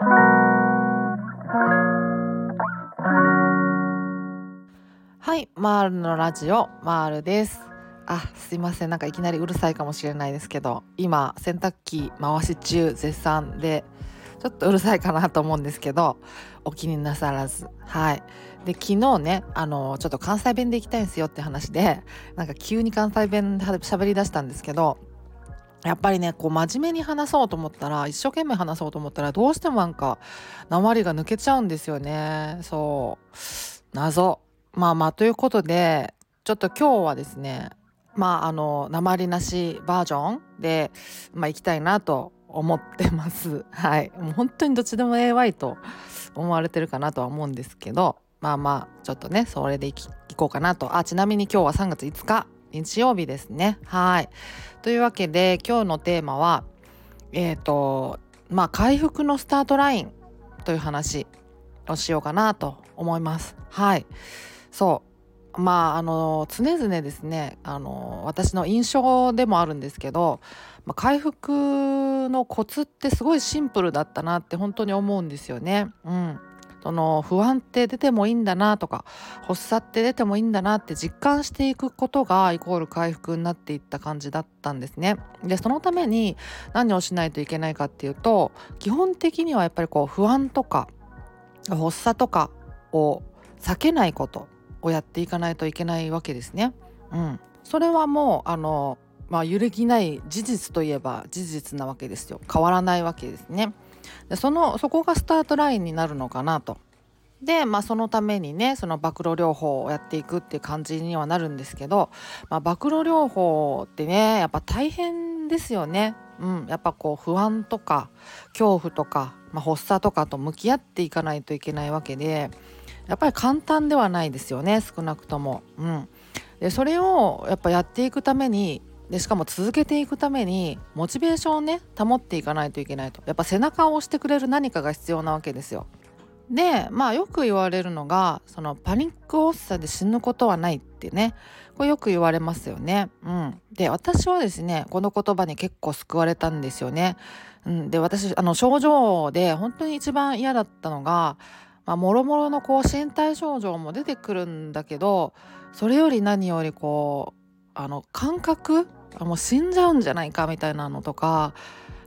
はいマールのラジオマールです。あすいません。なんかいきなりうるさいかもしれないですけど今洗濯機回し中絶賛でちょっとうるさいかなと思うんですけどお気になさらず。はい。で昨日ねあのちょっと関西弁で行きたいんですよって話でなんか急に関西弁で喋りだしたんですけどやっぱりねこう真面目に話そうと思ったら一生懸命話そうと思ったらどうしてもなんか鉛が抜けちゃうんですよね。そう。謎。まあまあということでちょっと今日はですねまああの鉛なしバージョンでまあ行きたいなと思ってます。はい。もう本当にどっちでも AY と思われてるかなとは思うんですけどまあまあちょっとねそれでいきいこうかなと。あちなみに今日は3月5日。日曜日ですね。はい。というわけで今日のテーマはえっ、ー、とまあ回復のスタートラインという話をしようかなと思います。はい。そう。まああの常々ですねあの私の印象でもあるんですけど、まあ、回復のコツってすごいシンプルだったなって本当に思うんですよね。うん。その不安って出てもいいんだなとか発作って出てもいいんだなって実感していくことがイコール回復になっていった感じだったんですね。でそのために何をしないといけないかっていうと基本的にはやっぱりこう不安とか発作とかを避けないことをやっていかないといけないわけですね。うん、それはもうあの、まあ、揺るぎない事実といえば事実なわけですよ変わらないわけですね。でそのそこがスタートラインになるのかなと。で、まあ、そのためにねその暴露療法をやっていくっていう感じにはなるんですけど、まあ、暴露療法ってねやっぱ大変ですよね。うん、やっぱこう不安とか恐怖とか、まあ、発作とかと向き合っていかないといけないわけでやっぱり簡単ではないですよね少なくとも。うん、でそれをやっぱやっていくためにでしかも続けていくためにモチベーションをね保っていかないといけないとやっぱ背中を押してくれる何かが必要なわけですよ。でまあよく言われるのがそのパニック発作で死ぬことはないってねこれよく言われますよね。うん、で私はですねこの言葉に結構救われたんですよね。うん、で私あの症状で本当に一番嫌だったのがまあ、もろもろのこう身体症状も出てくるんだけどそれより何よりこうあの感覚もう死んじゃうんじゃないかみたいなのとか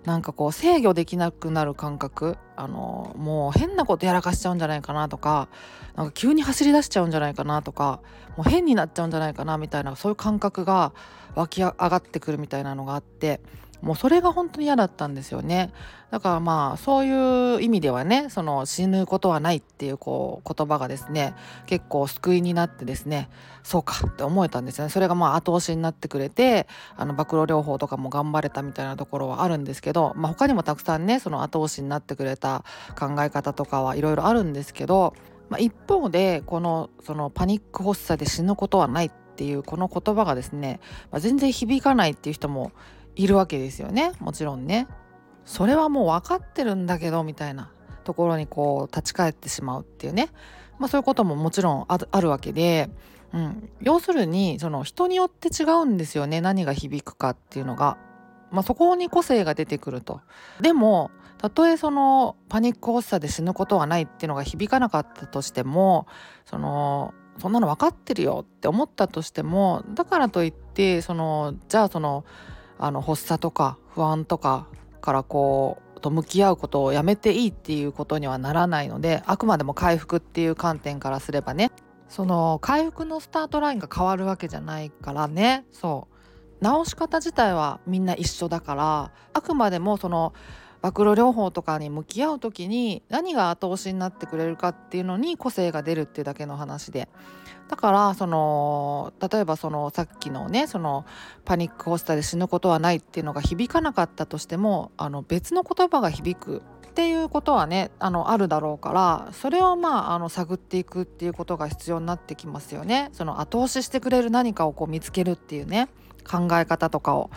なんかこう制御できなくなる感覚あのもう変なことやらかしちゃうんじゃないかなとかなんか急に走り出しちゃうんじゃないかなとかもう変になっちゃうんじゃないかなみたいなそういう感覚が湧き上がってくるみたいなのがあってもうそれが本当に嫌だったんですよね。だからまあそういう意味ではねその死ぬことはないっていうこう言葉がですね結構救いになってですねそうかって思えたんですよね。それがまあ後押しになってくれてあの暴露療法とかも頑張れたみたいなところはあるんですけど、まあ、他にもたくさんねその後押しになってくれた考え方とかはいろいろあるんですけど、まあ、一方でこのそのパニック発作で死ぬことはないっていうこの言葉がですね、まあ、全然響かないっていう人もいるわけですよねもちろんね。それはもう分かってるんだけどみたいなところにこう立ち返ってしまうっていうね、まあ、そういうことももちろんあるわけで、うん、要するにその人によって違うんですよね何が響くかっていうのが。まあ、そこに個性が出てくると。でもたとえそのパニック発作で死ぬことはないっていうのが響かなかったとしてもそのそんなの分かってるよって思ったとしてもだからといってそのじゃあそのあの発作とか不安とかからこうと向き合うことをやめていいっていうことにはならないのであくまでも回復っていう観点からすればね。その回復のスタートラインが変わるわけじゃないからね。そう。治し方自体はみんな一緒だからあくまでもその暴露療法とかに向き合う時に何が後押しになってくれるかっていうのに個性が出るっていうだけの話でだからその例えばそのさっきのねそのパニック発作で死ぬことはないっていうのが響かなかったとしてもあの別の言葉が響くっていうことはねあのあるだろうからそれをまああの探っていくっていうことが必要になってきますよね。その後押ししてくれる何かをこう見つけるっていうね考え方とかを。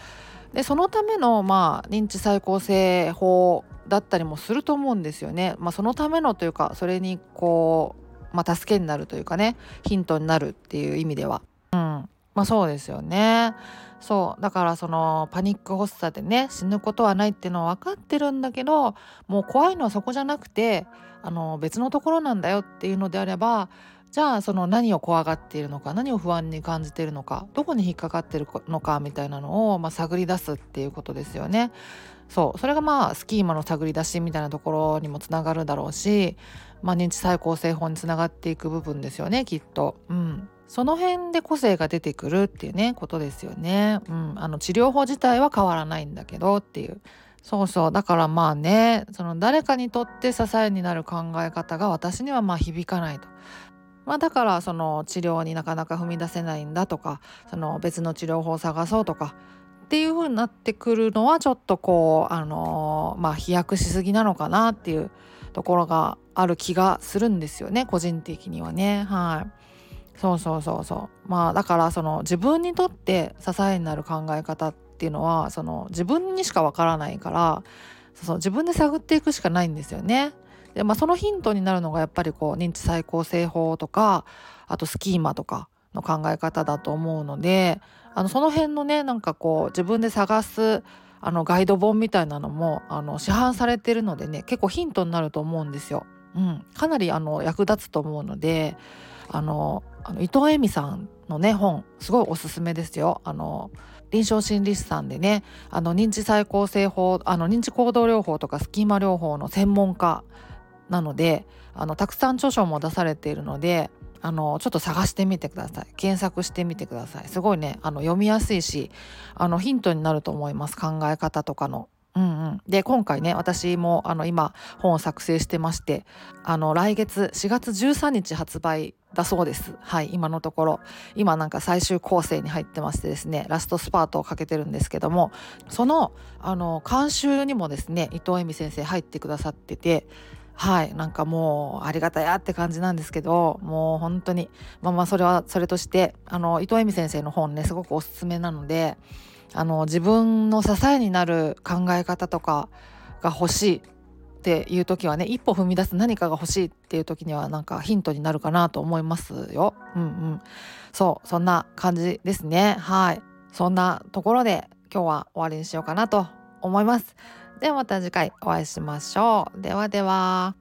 でそのための、まあ、認知再構成法だったりもすると思うんですよね。まあ、そのためのというかそれにこう、まあ、助けになるというかねヒントになるっていう意味では。うんまあそうですよね。そうだからそのパニック発作でね死ぬことはないっていうのは分かってるんだけどもう怖いのはそこじゃなくてあの別のところなんだよっていうのであればじゃあその何を怖がっているのか何を不安に感じているのかどこに引っかかってるのかみたいなのを、まあ、探り出すっていうことですよね。そうそれがまあスキーマの探り出しみたいなところにもつながるだろうし、まあ、認知再構成法につながっていく部分ですよねきっと。うんその辺で個性が出てくるっていうねことですよね。うん、あの治療法自体は変わらないんだけどっていう。そうそうだからまあねその誰かにとって支えになる考え方が私にはまあ響かないと。まあ、だからその治療になかなか踏み出せないんだとかその別の治療法を探そうとかっていう風になってくるのはちょっとこうあのまあ飛躍しすぎなのかなっていうところがある気がするんですよね個人的にはねはい。そうそうそうそうまあだからその自分にとって支えになる考え方っていうのはその自分にしかわからないからそう自分で探っていくしかないんですよね。でまあそのヒントになるのがやっぱりこう認知再構成法とかあとスキーマとかの考え方だと思うのであのその辺のねなんかこう自分で探すあのガイド本みたいなのもあの市販されてるのでね結構ヒントになると思うんですよ。うん、かなりあの役立つと思うのであのあの伊藤恵美さんのね本すごいおすすめですよ。あの臨床心理士さんでねあの認知再構成法あの認知行動療法とかスキーマ療法の専門家なのであのたくさん著書も出されているのであのちょっと探してみてください。検索してみてください。すごいねあの読みやすいしあのヒントになると思います。考え方とかの。うんうん、で今回ね私もあの今本を作成してましてあの来月4月13日発売だそうです。はい今のところ。今なんか最終構成に入ってましてですねラストスパートをかけてるんですけどもそのあの監修にもですね伊藤恵美先生入ってくださっててはいなんかもうありがたやって感じなんですけどもう本当にまあまあそれはそれとしてあの伊藤恵美先生の本ねすごくおすすめなのであの自分の支えになる考え方とかが欲しいっていう時はね一歩踏み出す何かが欲しいっていう時にはなんかヒントになるかなと思いますよ。うんうん、そうそんな感じですね。はいそんなところで今日は終わりにしようかなと思います。ではまた次回お会いしましょう。ではでは。